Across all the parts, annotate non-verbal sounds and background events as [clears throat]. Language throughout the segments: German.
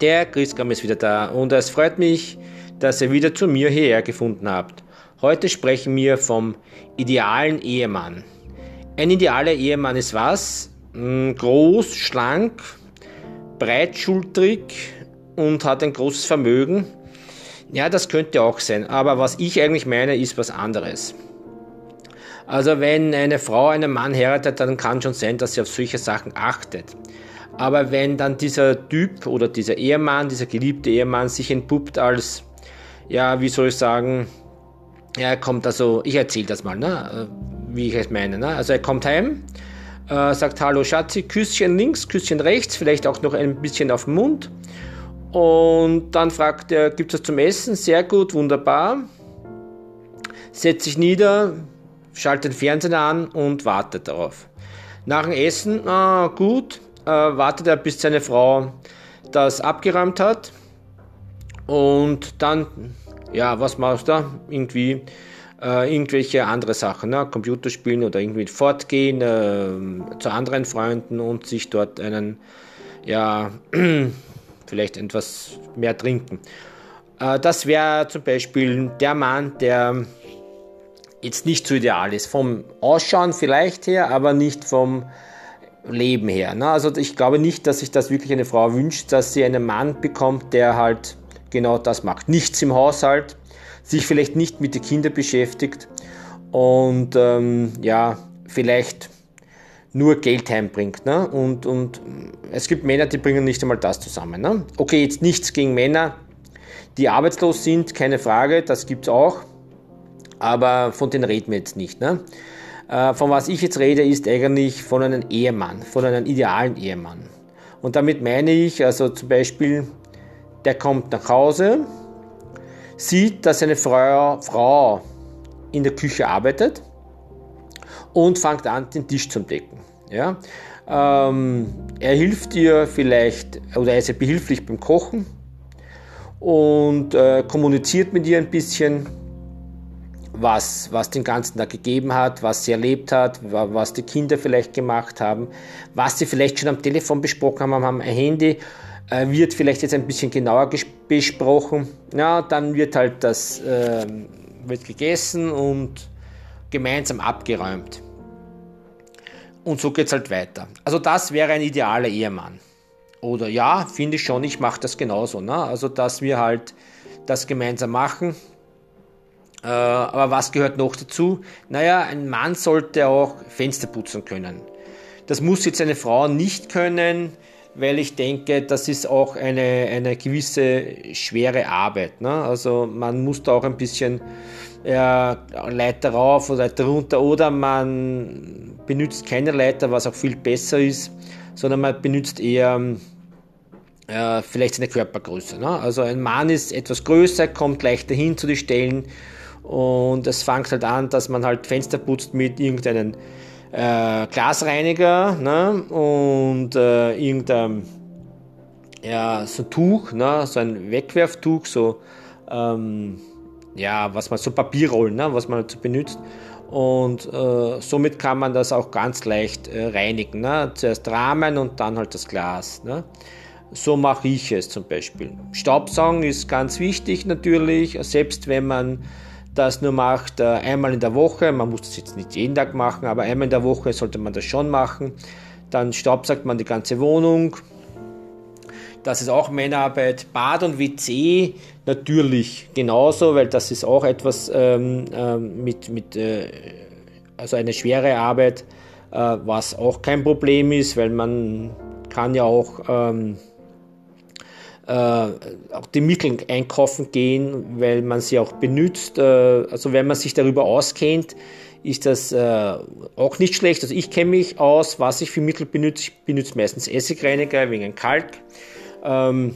Der Christkram ist wieder da und es freut mich, dass ihr wieder zu mir hierher gefunden habt. Heute sprechen wir vom idealen Ehemann. Ein idealer Ehemann ist was? Hm, groß, schlank, breitschultrig und hat ein großes Vermögen. Ja, das könnte auch sein, aber was ich eigentlich meine, ist was anderes. Also wenn eine Frau einen Mann heiratet, dann kann schon sein, dass sie auf solche Sachen achtet. Aber wenn dann dieser Typ oder dieser Ehemann, dieser geliebte Ehemann sich entpuppt als, ja, wie soll ich sagen, er kommt also, ich erzähle das mal, ne, wie ich es meine. Ne? Also er kommt heim, äh, sagt Hallo Schatzi, Küsschen links, Küsschen rechts, vielleicht auch noch ein bisschen auf den Mund. Und dann fragt er, gibt es zum Essen? Sehr gut, wunderbar. Setzt sich nieder, schaltet den Fernseher an und wartet darauf. Nach dem Essen, ah, gut, äh, wartet er, bis seine Frau das abgeräumt hat. Und dann, ja, was machst du? Irgendwie äh, irgendwelche andere Sachen, ne? Computerspielen oder irgendwie fortgehen äh, zu anderen Freunden und sich dort einen, ja, [clears throat] vielleicht etwas mehr trinken. Äh, das wäre zum Beispiel der Mann, der jetzt nicht so ideal ist. Vom Ausschauen vielleicht her, aber nicht vom Leben her. Ne? Also ich glaube nicht, dass sich das wirklich eine Frau wünscht, dass sie einen Mann bekommt, der halt genau das macht. Nichts im Haushalt, sich vielleicht nicht mit den Kindern beschäftigt und ähm, ja, vielleicht nur Geld heimbringt. Ne? Und, und es gibt Männer, die bringen nicht einmal das zusammen. Ne? Okay, jetzt nichts gegen Männer, die arbeitslos sind, keine Frage, das gibt es auch, aber von denen reden wir jetzt nicht. Ne? Äh, von was ich jetzt rede, ist eigentlich von einem Ehemann, von einem idealen Ehemann. Und damit meine ich, also zum Beispiel, der kommt nach Hause, sieht, dass eine Frau, Frau in der Küche arbeitet und fängt an, den Tisch zu decken. Ja? Ähm, er hilft ihr vielleicht, oder er ist ihr behilflich beim Kochen und äh, kommuniziert mit ihr ein bisschen was, was den ganzen Tag gegeben hat, was sie erlebt hat, was die Kinder vielleicht gemacht haben, was sie vielleicht schon am Telefon besprochen haben, am Handy, äh, wird vielleicht jetzt ein bisschen genauer besprochen. Ja, dann wird halt das äh, wird gegessen und gemeinsam abgeräumt. Und so geht es halt weiter. Also das wäre ein idealer Ehemann. Oder ja, finde ich schon, ich mache das genauso. Ne? Also dass wir halt das gemeinsam machen, aber was gehört noch dazu? Naja, ein Mann sollte auch Fenster putzen können. Das muss jetzt eine Frau nicht können, weil ich denke, das ist auch eine, eine gewisse schwere Arbeit. Ne? Also man muss da auch ein bisschen ja, Leiter rauf oder Leiter runter oder man benutzt keine Leiter, was auch viel besser ist, sondern man benutzt eher äh, vielleicht seine Körpergröße. Ne? Also ein Mann ist etwas größer, kommt leichter hin zu den Stellen und es fängt halt an, dass man halt Fenster putzt mit irgendeinem äh, Glasreiniger ne? und äh, irgendein ja, so Tuch, ne? so ein Wegwerftuch, so ähm, ja, was man so Papierrollen, ne? was man halt so benutzt. Und äh, somit kann man das auch ganz leicht äh, reinigen. Ne? Zuerst Rahmen und dann halt das Glas. Ne? So mache ich es zum Beispiel. Staubsaugen ist ganz wichtig natürlich, selbst wenn man das nur macht äh, einmal in der Woche, man muss das jetzt nicht jeden Tag machen, aber einmal in der Woche sollte man das schon machen. Dann staubsaugt man die ganze Wohnung. Das ist auch Männerarbeit. Bad und WC natürlich genauso, weil das ist auch etwas ähm, äh, mit, mit äh, also eine schwere Arbeit, äh, was auch kein Problem ist, weil man kann ja auch ähm, äh, auch die Mittel einkaufen gehen, weil man sie auch benutzt. Äh, also wenn man sich darüber auskennt, ist das äh, auch nicht schlecht. Also ich kenne mich aus, was ich für Mittel benutze. Ich benutze meistens Essigreiniger wegen Kalk. Ähm,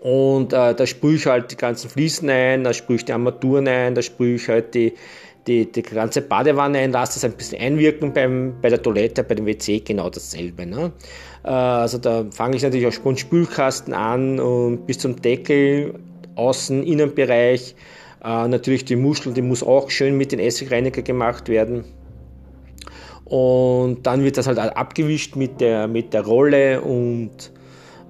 und äh, da sprühe ich halt die ganzen Fliesen ein, da sprühe ich die Armaturen ein, da sprühe ich halt die, die, die ganze Badewanne ein, lasse das ein bisschen einwirken beim, bei der Toilette, bei dem WC genau dasselbe. Ne? Äh, also da fange ich natürlich auch vom Spülkasten an und bis zum Deckel, Außen-, Innenbereich. Äh, natürlich die Muschel, die muss auch schön mit den Essigreiniger gemacht werden. Und dann wird das halt abgewischt mit der, mit der Rolle und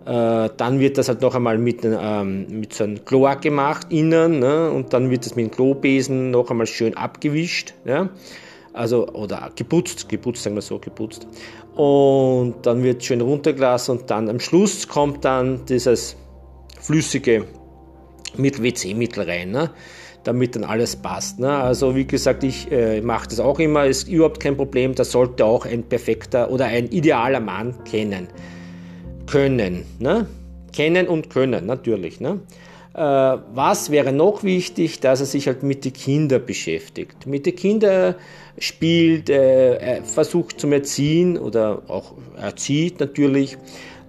Äh, dann wird das halt noch einmal mit, ähm, mit so einem Chlor gemacht innen ne? und dann wird das mit dem Klobesen noch einmal schön abgewischt. Ja? Also, oder geputzt, geputzt, sagen wir so, geputzt. Und dann wird schön runtergelassen und dann am Schluss kommt dann dieses flüssige mit WC-Mittel rein. Ne? damit dann alles passt. Ne? Also wie gesagt, ich äh, mache das auch immer, ist überhaupt kein Problem, das sollte auch ein perfekter oder ein idealer Mann kennen. Können. Ne? Kennen und können, natürlich. Ne? Äh, was wäre noch wichtig, dass er sich halt mit den Kindern beschäftigt. Mit den Kindern spielt, äh, versucht zum Erziehen oder auch erzieht natürlich,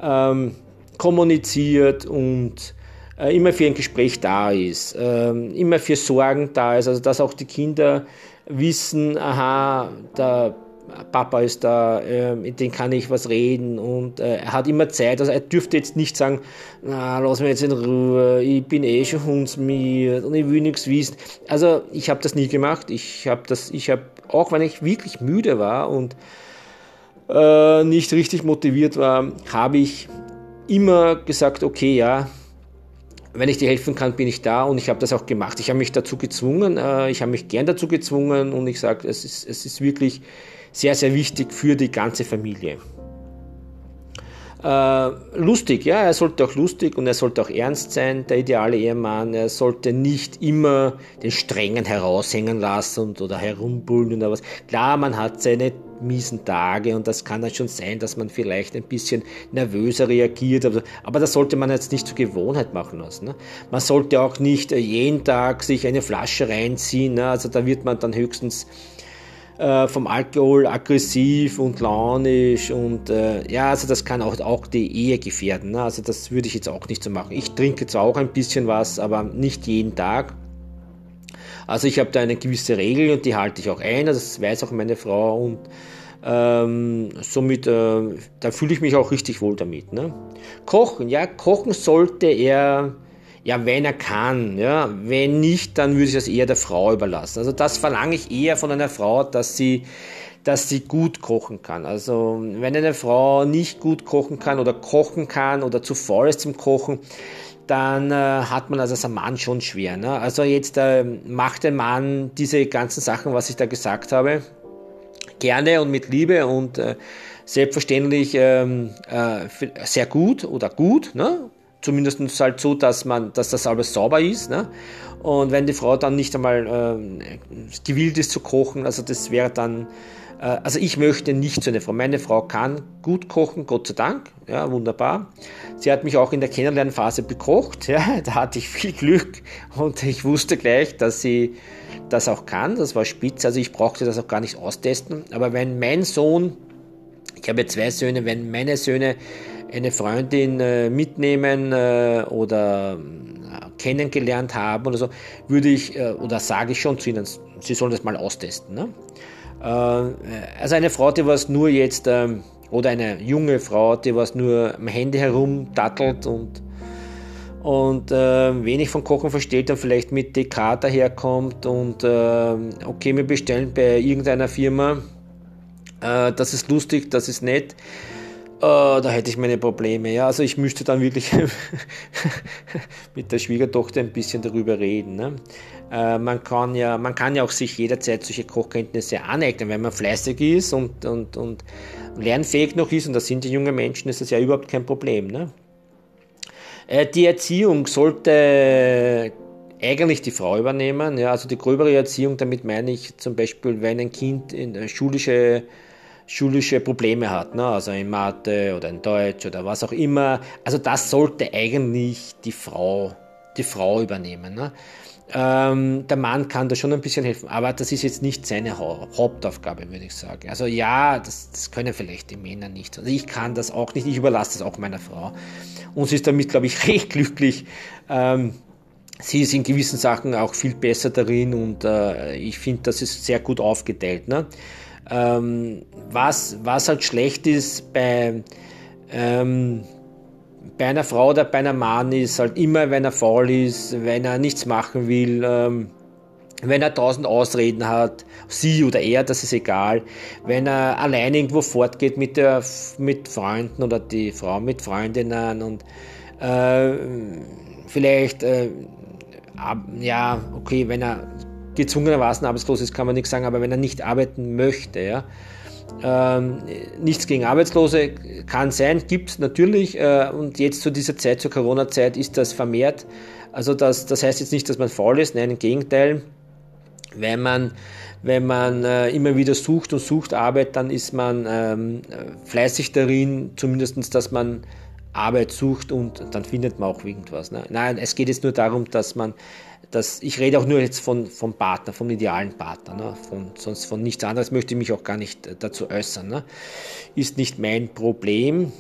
ähm, kommuniziert und äh, immer für ein Gespräch da ist, ähm, immer für Sorgen da ist, also dass auch die Kinder wissen, aha, der Papa ist da, äh, mit dem kann ich was reden und äh, er hat immer Zeit. Also er dürfte jetzt nicht sagen, na, lass mich jetzt in Ruhe, ich bin eh schon hundsmiert und ich will nichts wissen. Also ich habe das nie gemacht. Ich habe das, ich habe, auch wenn ich wirklich müde war und äh, nicht richtig motiviert war, habe ich immer gesagt, okay, ja, wenn ich dir helfen kann, bin ich da und ich habe das auch gemacht. Ich habe mich dazu gezwungen, äh, ich habe mich gern dazu gezwungen und ich sage, es ist, es ist wirklich sehr, sehr wichtig für die ganze Familie. Äh, lustig, ja, er sollte auch lustig und er sollte auch ernst sein, der ideale Ehemann. Er sollte nicht immer den Strengen heraushängen lassen und, oder herumbullen oder was. Klar, man hat seine miesen Tage und das kann dann schon sein, dass man vielleicht ein bisschen nervöser reagiert, aber, das sollte man jetzt nicht zur Gewohnheit machen lassen. Ne? Man sollte auch nicht äh, jeden Tag sich eine Flasche reinziehen, ne? also da wird man dann höchstens äh, vom Alkohol aggressiv und launisch und äh, ja, also das kann auch, auch die Ehe gefährden. Ne? Also das würde ich jetzt auch nicht so machen. Ich trinke zwar auch ein bisschen was, aber nicht jeden Tag. Also ich habe da eine gewisse Regel und die halte ich auch ein, also das weiß auch meine Frau und ähm, somit, äh, da fühle ich mich auch richtig wohl damit. Ne? Kochen, ja, kochen sollte er, ja, wenn er kann, ja, wenn nicht, dann würde ich das eher der Frau überlassen. Also das verlange ich eher von einer Frau, dass sie, dass sie gut kochen kann. Also wenn eine Frau nicht gut kochen kann oder kochen kann oder zu faul ist zum Kochen, dann äh, hat man also als Mann schon schwer. Ne? Also jetzt äh, macht ein Mann diese ganzen Sachen, was ich da gesagt habe, gerne und mit Liebe und äh, selbstverständlich ähm, äh, sehr gut oder gut. Ne? Zumindest halt so, dass man, dass das alles sauber ist. Ne? Und wenn die Frau dann nicht einmal äh, gewillt ist zu kochen, also das wäre dann äh, also ich möchte nicht so eine Frau. Meine Frau kann gut kochen, Gott sei Dank, ja, wunderbar. Sie hat mich auch in der Kennenlernphase bekocht, [laughs] ja, da hatte ich viel Glück und ich wusste gleich, dass sie das auch kann, das war spitze, also ich brauchte das auch gar nicht austesten. Aber wenn mein Sohn, ich habe zwei Söhne, wenn meine Söhne eine Freundin äh, mitnehmen äh, oder äh, kennengelernt haben oder so, würde ich äh, oder sage ich schon zu ihnen, sie sollen das mal austesten. Ne? Äh, also eine Frau, die was nur jetzt, ähm, oder eine junge Frau, die was nur am Handy herumdattelt und, und äh, wenig von Kochen versteht und vielleicht mit DK daherkommt und äh, okay, wir bestellen bei irgendeiner Firma, äh, das ist lustig, das ist nett. Uh, da hätte ich meine Probleme. Ja, also ich müsste dann wirklich [laughs] mit der Schwiegertochter ein bisschen darüber reden. Ne? Uh, man, kann ja, man kann ja auch sich jederzeit solche Kochkenntnisse aneignen, wenn man fleißig ist und, und, und lernfähig noch ist, und das sind die jungen Menschen, ist das ja überhaupt kein Problem. Ne? Uh, die Erziehung sollte eigentlich die Frau übernehmen. Ja, also die gröbere Erziehung, damit meine ich zum Beispiel, wenn ein Kind in schulische schulische Probleme hat, ne? also in Mathe oder in Deutsch oder was auch immer. Also das sollte eigentlich die Frau, die Frau übernehmen. Ne? Ähm, der Mann kann da schon ein bisschen helfen, aber das ist jetzt nicht seine Hauptaufgabe, würde ich sagen. Also ja, das, das können vielleicht die Männer nicht. Also ich kann das auch nicht, ich überlasse das auch meiner Frau. Und sie ist damit, glaube ich, [laughs] recht glücklich. Ähm, sie ist in gewissen Sachen auch viel besser darin und äh, ich finde, das ist sehr gut aufgeteilt. Ne? Ähm, was, was halt schlecht ist bei, ähm, bei einer Frau oder bei einem Mann ist halt immer, wenn er faul ist, wenn er nichts machen will, ähm, wenn er tausend Ausreden hat, sie oder er, das ist egal. Wenn er allein irgendwo fortgeht mit, der, mit Freunden oder die Frau mit Freundinnen und äh, vielleicht, äh, ab, ja, okay, wenn er gezwungenermaßen arbeitslos ist, kann man nichts sagen, aber wenn er nicht arbeiten möchte, ja, ähm, nichts gegen Arbeitslose kann sein, gibt es natürlich. Äh, und jetzt zu dieser Zeit, zur Corona-Zeit, ist das vermehrt. Also das, das heißt jetzt nicht, dass man faul ist, nein, im Gegenteil wenn man, wenn man äh, immer wieder sucht und sucht Arbeit, dann ist man ähm, fleißig darin, zumindest, dass man Arbeit sucht und dann findet man auch irgendwas. Ne? Nein, es geht jetzt nur darum, dass man, dass, ich rede auch nur jetzt von, vom Partner, vom idealen Partner, ne? von, sonst von nichts anderes möchte ich mich auch gar nicht dazu äußern. Ne? Ist nicht mein Problem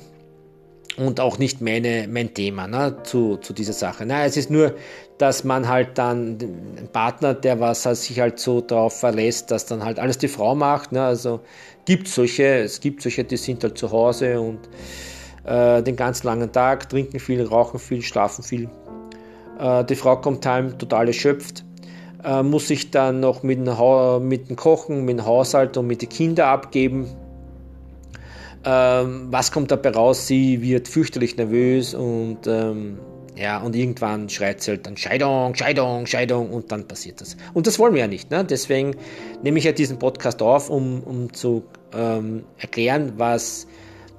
und auch nicht meine, mein Thema ne, zu, zu dieser Sache. Na, es ist nur, dass man halt dann einen Partner, der was halt sich halt so darauf verlässt, dass dann halt alles die Frau macht. Ne, also gibt solche, es gibt solche, die sind halt zu Hause und äh, den ganzen langen Tag, trinken viel, rauchen viel, schlafen viel. Äh, die Frau kommt heim total erschöpft, äh, muss sich dann noch mit dem, mit dem Kochen, mit dem Haushalt und mit den Kindern abgeben ähm, was kommt dabei raus? Sie wird fürchterlich nervös und ähm, ja, und irgendwann schreit sie halt dann Scheidung, Scheidung, Scheidung und dann passiert das. Und das wollen wir ja nicht. Ne? Deswegen nehme ich ja diesen Podcast auf, um, um zu ähm, erklären, was,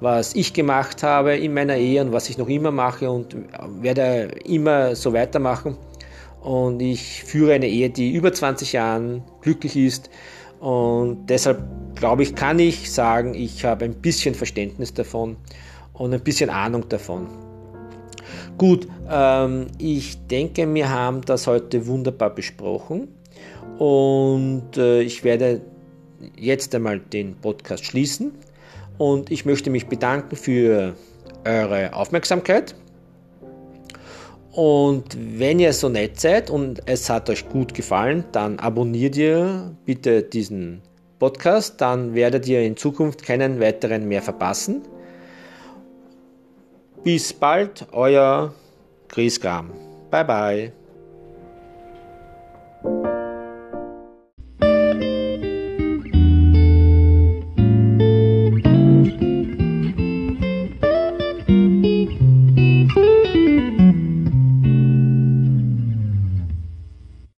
was ich gemacht habe in meiner Ehe und was ich noch immer mache und werde immer so weitermachen. Und ich führe eine Ehe, die über 20 Jahren glücklich ist und deshalb glaube ich, kann ich sagen, ich habe ein bisschen Verständnis davon und ein bisschen Ahnung davon. Gut, ähm, ich denke, wir haben das heute wunderbar besprochen und äh, ich werde jetzt einmal den Podcast schließen und ich möchte mich bedanken für eure Aufmerksamkeit und wenn ihr so nett seid und es hat euch gut gefallen, dann abonniert ihr bitte diesen Podcast, dann werdet ihr in Zukunft keinen weiteren mehr verpassen. Bis bald, euer Chris Graham. Bye bye.